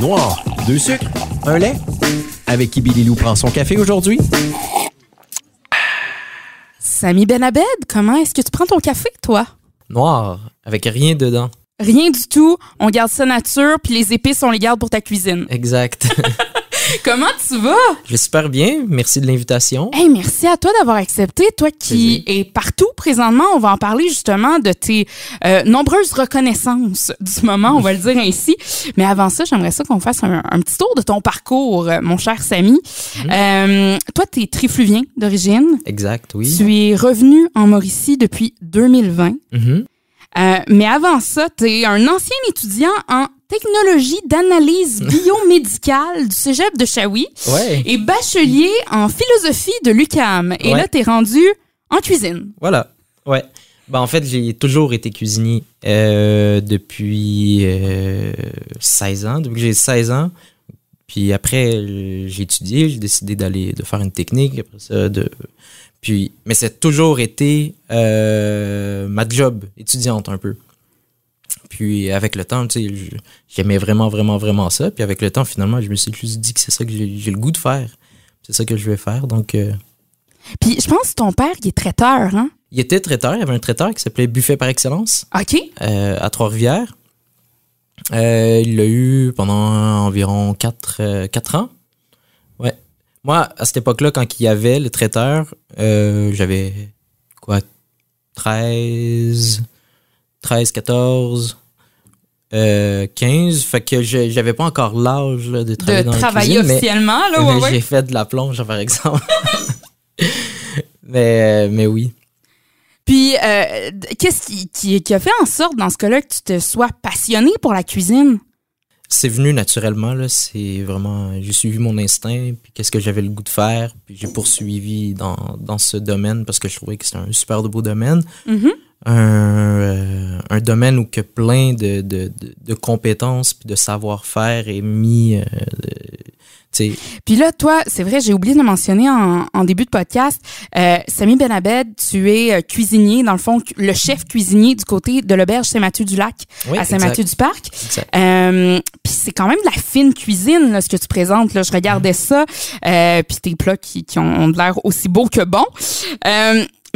Noir, deux sucres, un lait. Avec qui Billy Lou prend son café aujourd'hui? Samy Benabed, comment est-ce que tu prends ton café, toi? Noir, avec rien dedans. Rien du tout. On garde ça nature, puis les épices, on les garde pour ta cuisine. Exact. Comment tu vas? Je vais super bien. Merci de l'invitation. Hey, merci à toi d'avoir accepté. Toi qui es partout présentement, on va en parler justement de tes euh, nombreuses reconnaissances du moment, on va le dire ainsi. Mais avant ça, j'aimerais ça qu'on fasse un, petit tour de ton parcours, euh, mon cher Samy. Mhm. Euh, toi, tu es trifluvien d'origine. Exact, oui. Tu es revenu en Mauricie depuis 2020. Mhm. Euh, mais avant ça, tu es un ancien étudiant en technologie d'analyse biomédicale du cégep de Shawi Ouais. et bachelier en philosophie de l'UCAM. Et Ouais. là, tu es rendu en cuisine. Voilà. Ouais. Ben, en fait, j'ai toujours été cuisinier euh, depuis euh, 16 ans, depuis que j'ai 16 ans. Puis après, euh, j'ai étudié, j'ai décidé d'aller de faire une technique, après ça, de. Puis, mais c'est toujours été euh, ma job étudiante un peu. Puis avec le temps, tu sais, j'aimais vraiment, vraiment, vraiment ça. Puis avec le temps, finalement, je me suis juste dit que c'est ça que j'ai le goût de faire. C'est ça que je vais faire. Donc, euh, Puis je pense que ton père, il est traiteur, hein? il était traiteur, il y avait un traiteur qui s'appelait Buffet par excellence OK. euh, à Trois-Rivières. Euh, il l'a eu pendant environ 4 ans. Ouais. Moi, à cette époque-là, quand il y avait le traiteur, j'avais quoi 13, 13, 14, euh, 15. Fait que j'avais pas encore l'âge là, de travailler De dans la travailler cuisine, mais- officiellement, là, ouais, mais ouais. J'ai fait de la plonge, par exemple. mais, mais oui. Puis, euh, qu'est-ce qui, qui, qui a fait en sorte, dans ce cas-là, que tu te sois passionné pour la cuisine? C'est venu naturellement, là. C'est vraiment. J'ai suivi mon instinct, puis qu'est-ce que j'avais le goût de faire, puis j'ai poursuivi dans, dans ce domaine parce que je trouvais que c'était un super beau domaine. Mhm. Un, euh, un domaine où que plein de, de, de, de compétences puis de savoir-faire est mis. euh, de- Puis là, toi, c'est vrai, j'ai oublié de mentionner en, en début de podcast. Euh, Samy Benabed, tu es euh, cuisinier, dans le fond, le chef cuisinier du côté de l'auberge Saint-Mathieu-du-Lac oui, à Saint-Mathieu-du-Parc. Euh, puis c'est quand même de la fine cuisine, là, ce que tu présentes. Là. Je regardais ça, euh, puis tes plats qui, qui ont, l'air aussi beaux que bons.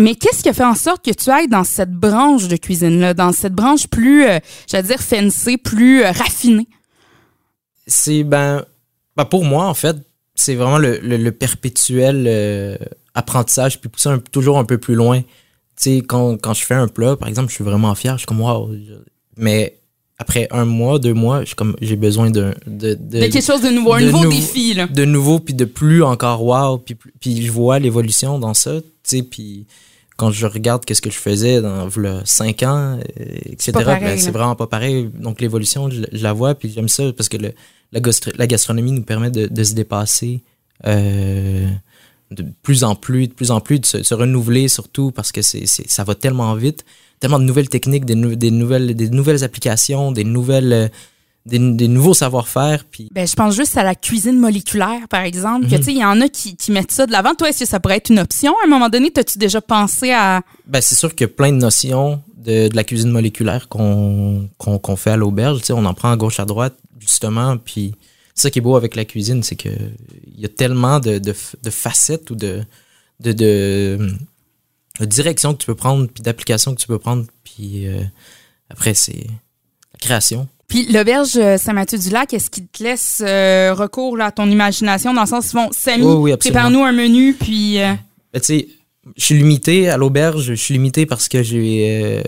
Mais qu'est-ce qui a fait en sorte que tu ailles dans cette branche de cuisine-là, dans cette branche plus, euh, j'allais dire, fancy, plus euh, raffinée? c'est ben, ben, pour moi en fait c'est vraiment le, le- le perpétuel euh, apprentissage puis pousser un- toujours un peu plus loin tu sais quand, quand je fais un plat par exemple je suis vraiment fier je suis comme wow mais après un mois deux mois je suis comme j'ai besoin d'un de, de, De quelque chose de nouveau, un de nouveau nouveau- défi, là. de nouveau puis de plus encore wow puis, puis je vois l'évolution dans ça tu sais puis quand je regarde qu'est-ce que je faisais dans v'là 5 ans etc ben, c'est là. vraiment pas pareil donc l'évolution je, je la vois puis j'aime ça parce que le, la, gastro- la gastronomie nous permet de, de se dépasser euh, de plus en plus de plus en plus de se, se renouveler surtout parce que c'est ça va tellement vite tellement de nouvelles techniques des, nou- des nouvelles des nouvelles applications des nouvelles euh, des, des nouveaux savoir-faire puis Ben, je pense juste à la cuisine moléculaire, par exemple, que Mhm. tu sais, il y en a qui, qui mettent ça de l'avant. Toi, est-ce que ça pourrait être une option? À un moment donné? T'as-tu déjà pensé à. Ben, c'est sûr qu'il y a plein de notions de, de la cuisine moléculaire qu'on fait à l'auberge. Tu sais, on en prend à gauche, à droite, justement. Puis, ça qui est beau avec la cuisine, c'est que il y a tellement de, de, de facettes ou de, de, de, de directions que tu peux prendre, puis d'applications que tu peux prendre. Puis, euh, après, c'est la création. Puis l'auberge euh, Saint-Mathieu-du-Lac, est-ce qu'il te laisse euh, recours là, à ton imagination dans le sens, bon, Samy, Oui, oui, absolument. prépare-nous un menu, puis. euh, Ben, je suis limité à l'auberge, je suis limité parce que j'ai euh,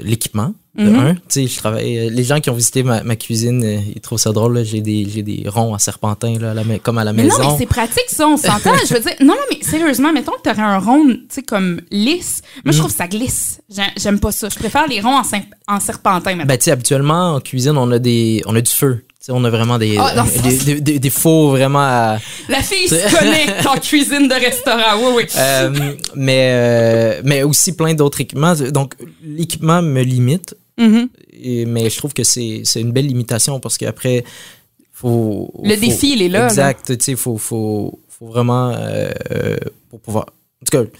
l'équipement. De Mhm. un, tu sais, je travaille. euh, Les gens qui ont visité ma, ma cuisine, euh, ils trouvent ça drôle. J'ai des, j'ai des ronds à serpentin là, à la ma- comme à la Mais maison. non, mais c'est pratique, ça, on s'entend. je veux dire, non, non, mais sérieusement, mettons que tu aurais un rond, tu sais, comme lisse. Moi, je trouve que ça glisse. J'ai- J'aime pas ça. Je préfère les ronds en serpentin, maintenant. ben, tu sais, habituellement en cuisine, on a des, on a du feu. On a vraiment des, Ah, euh, des, des, des- des fours vraiment à, La fille se connaît en cuisine de restaurant. Oui, oui. euh, mais, euh, mais aussi plein d'autres équipements. Donc, l'équipement me limite. Mhm. Et- mais je trouve que c'est une belle limitation parce qu'après, faut. Le faut- défi, il est là. Exact. Tu sais, faut, faut, faut vraiment. euh, pour pouvoir. En tout cas,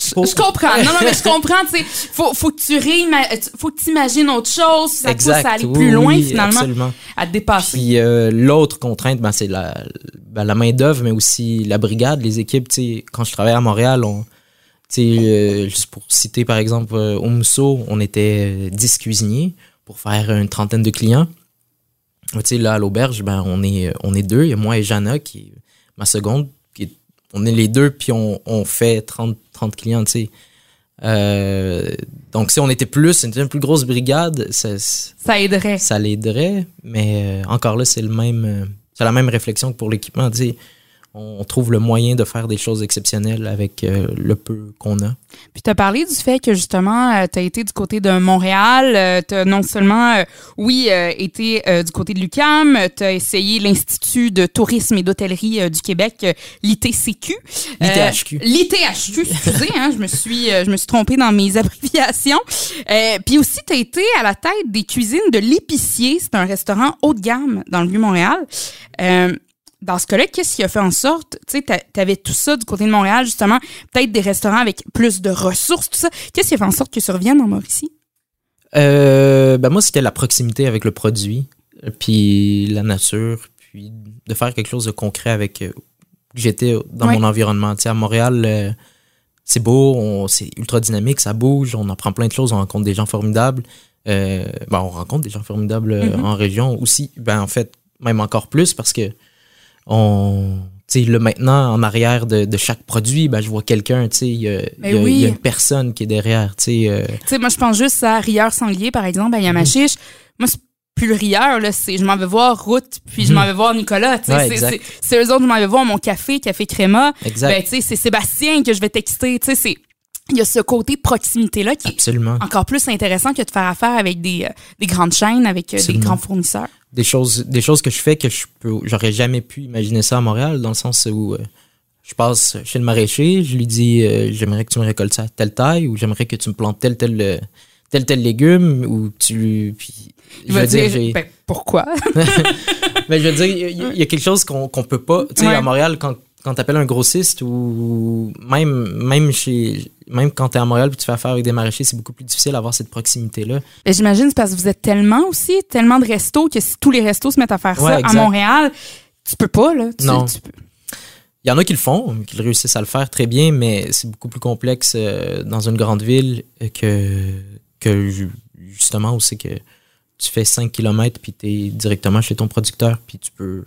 Je, comprends. Non, non, mais je comprends. Tu sais, faut, faut que tu réima- faut que tu imagines autre chose. Ça pousse à aller oui, plus loin, oui, finalement, Absolument. à te dépasser. Puis euh, l'autre contrainte, ben, c'est la, ben, la main-d'œuvre, mais aussi la brigade, les équipes. tu sais, Quand je travaillais à Montréal, on, tu sais, euh, juste pour citer par exemple euh, au Mousseau, on était euh, 10 cuisiniers pour faire une trentaine de clients. Tu sais, là, à l'auberge, ben, on, est, on est deux. Il y a moi et Jana, qui est ma seconde. On est les deux, puis on, on fait 30, 30 clients. tu sais. Euh, donc, si on était plus, une plus grosse brigade, ça, Ça aiderait. ça l'aiderait, mais euh, encore là, c'est le même, euh, c'est la même réflexion que pour l'équipement. tu sais. On, trouve le moyen de faire des choses exceptionnelles avec euh, le peu qu'on a. Puis tu as parlé du fait que justement, tu as été du côté de Montréal. tu as non seulement, euh, oui, euh, été euh, du côté de l'UCAM, tu as essayé l'Institut de tourisme et d'hôtellerie euh, du Québec, euh, l'ITCQ. L'ITHQ. Euh, L'ITHQ, excusez, hein, je me suis euh, je me suis trompée dans mes abréviations. Euh, Puis aussi, tu as été à la tête des cuisines de l'Épicier. C'est un restaurant haut de gamme dans le Vieux-Montréal. Euh, dans ce cas-là, qu'est-ce qui a fait en sorte, tu sais, tu avais tout ça du côté de Montréal, justement, peut-être des restaurants avec plus de ressources, tout ça. Qu'est-ce qui a fait en sorte que ça revienne en Mauricie? Euh, ben moi, c'était la proximité avec le produit, puis la nature, puis de faire quelque chose de concret avec euh, j'étais dans Ouais. mon environnement. Tu sais, à Montréal, euh, c'est beau, c'est ultra dynamique, ça bouge, on apprend plein de choses, on rencontre des gens formidables. Euh, ben, on rencontre des gens formidables Mhm. en région aussi. Ben, en fait, même encore plus parce que on. Sais, là, maintenant, en arrière de, de chaque produit, ben, je vois quelqu'un, tu sais, il y, a- Ben oui. y a une personne qui est derrière, tu sais. euh, Tu sais, moi, je pense juste à Rieur Sanglier, par exemple, à Yamachiche. Moi, c'est plus le Rieur, là, c'est je m'en vais voir Route, puis je Mhm. m'en vais voir Nicolas. tu sais, Ouais, c'est- eux autres, je m'en vais voir mon café, Café Créma. exact. Ben, tu sais, c'est Sébastien que je vais texter. Tu sais, c'est. Il y a ce côté proximité-là qui est Absolument. encore plus intéressant que de faire affaire avec des, euh, des grandes chaînes, avec euh, des grands fournisseurs. Des choses des choses que je fais que je peux j'aurais jamais pu imaginer ça à Montréal dans le sens où euh, je passe chez le maraîcher je lui dis euh, j'aimerais que tu me récoltes ça à telle taille ou j'aimerais que tu me plantes tel tel euh, tel tel légume ou tu puis Il je va veux dire ben, pourquoi? mais je veux dire il y a- il y, a quelque chose qu'on qu'on peut pas tu sais Ouais. à Montréal quand quand t'appelles un grossiste ou même même chez même quand t'es à Montréal puis tu fais affaire avec des maraîchers c'est beaucoup plus difficile d'avoir cette proximité là Ben, J'imagine c'est parce que vous êtes tellement aussi, tellement de restos que si tous les restos se mettent à faire Ouais, ça à. Montréal, tu peux pas, là. Tu- Non. tu peux- Il y en a qui le font, qui réussissent à le faire très bien, mais c'est beaucoup plus complexe euh, dans une grande ville que, que ju- justement où c'est que tu fais 5 km puis tu es directement chez ton producteur puis tu peux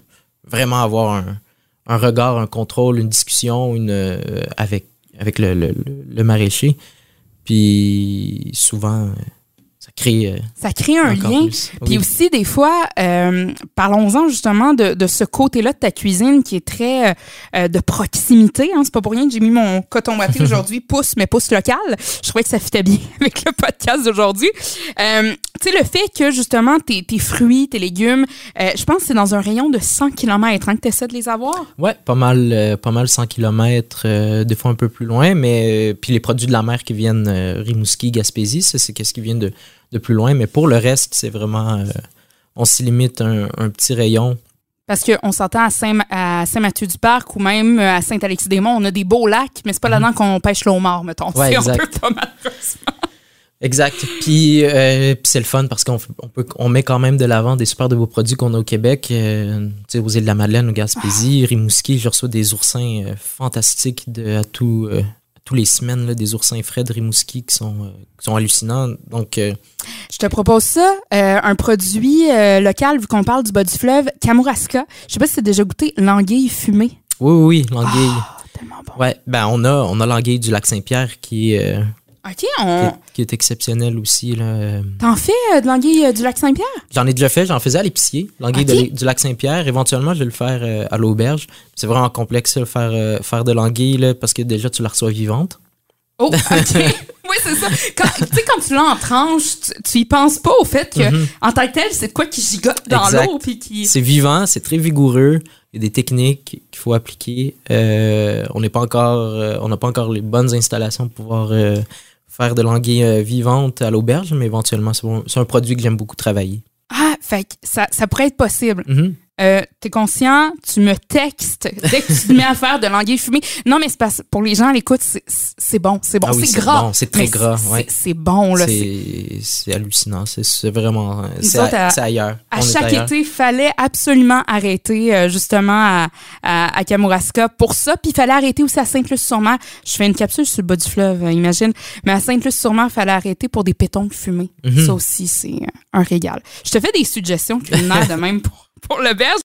vraiment avoir un, un regard, un contrôle, une discussion une, euh, avec, avec le, le, le- maraîcher. Puis souvent, euh, ça crée euh, Ça crée un lien. plus. Puis Oui. aussi, des fois, euh, parlons-en justement de, de ce côté-là de ta cuisine qui est très euh, de proximité. Hein. C'est pas pour rien que j'ai mis mon coton watté aujourd'hui, pouce, mais pouce local. Je trouvais que ça fitait bien avec le podcast d'aujourd'hui. Euh, tu sais, le fait que justement tes, tes fruits, tes légumes, euh, je pense que c'est dans un rayon de 100 km hein, que tu essaies de les avoir? Ouais, pas mal, euh, pas mal 100 km, des fois un peu plus loin, mais euh, puis les produits de la mer qui viennent euh, Rimouski, Gaspésie, ça c'est qu'est-ce qui vient de, de plus loin, mais pour le reste, c'est vraiment, euh, on s'y limite un, un petit rayon. Parce qu'on s'entend à Saint- à Saint-Mathieu-du-Parc ou même euh, à Saint-Alexis-des-Monts, on a des beaux lacs, mais c'est pas là-dedans qu'on pêche le homard, mettons. Ouais, on exact. peut pas malheureusement. Exact. Puis, euh, puis c'est le fun parce qu'on on peut, on met quand même de l'avant des super de beaux produits qu'on a au Québec. Euh, tu sais, aux îles de la Madeleine, au Gaspésie, Rimouski, je reçois des oursins euh, fantastiques de, à, tout, euh, à tous les semaines, là, des oursins frais de Rimouski qui sont, qui sont hallucinants. Donc, Je te propose ça, un produit local, vu qu'on parle du bas du fleuve, Kamouraska. Je sais pas si tu déjà goûté l'anguille fumée. oui, oui, oui, l'anguille. Ah, tellement bon. Ouais, ben on a, on a l'anguille du lac Saint-Pierre qui, est, OK, qui, est, qui est exceptionnelle aussi. là. Euh, T'en fais euh, de l'anguille euh, du lac Saint-Pierre? J'en ai déjà fait, j'en faisais à l'épicier, l'anguille du lac Saint-Pierre. Éventuellement, je vais le faire euh, à l'auberge. C'est vraiment complexe, ça, faire, euh, faire de l'anguille, là, parce que déjà, tu la reçois vivante. Oh, OK. oui, c'est ça. Quand, tu sais, quand tu l'as en tranche, tu, tu y penses pas au fait que, Mhm. en tant que tel, c'est quoi qui gigote dans l'eau puis qui... C'est vivant, c'est très vigoureux. Il y a des techniques qu'il faut appliquer. Euh, on n'est pas encore, euh, on n'a pas encore les bonnes installations pour pouvoir euh, faire de l'anguille euh, vivante à l'auberge, mais éventuellement, c'est un produit que j'aime beaucoup travailler. Ah, fait que ça, ça pourrait être possible. Mhm. Euh, T'es conscient, tu me textes dès que tu te mets à faire de l'anguille fumée. Non, mais c'est parce pour les gens à l'écoute, c'est- bon, c'est bon, Ah oui, c'est gras. bon, c'est très gras, c'est- ouais. C'est bon, là. c'est- hallucinant. C'est- vraiment. C'est ailleurs. À On chaque ailleurs. été, fallait absolument arrêter euh, justement à, à, à Kamouraska pour ça. Puis il fallait arrêter aussi à Sainte-Luce-sur-Mer. Je fais une capsule sur le bas du fleuve, euh, imagine. Mais à Sainte-Luce-sur-Mer, il fallait arrêter pour des pétons fumés. Mhm. Ça aussi, c'est un régal. Je te fais des suggestions culinaires de même pour, pour le berge.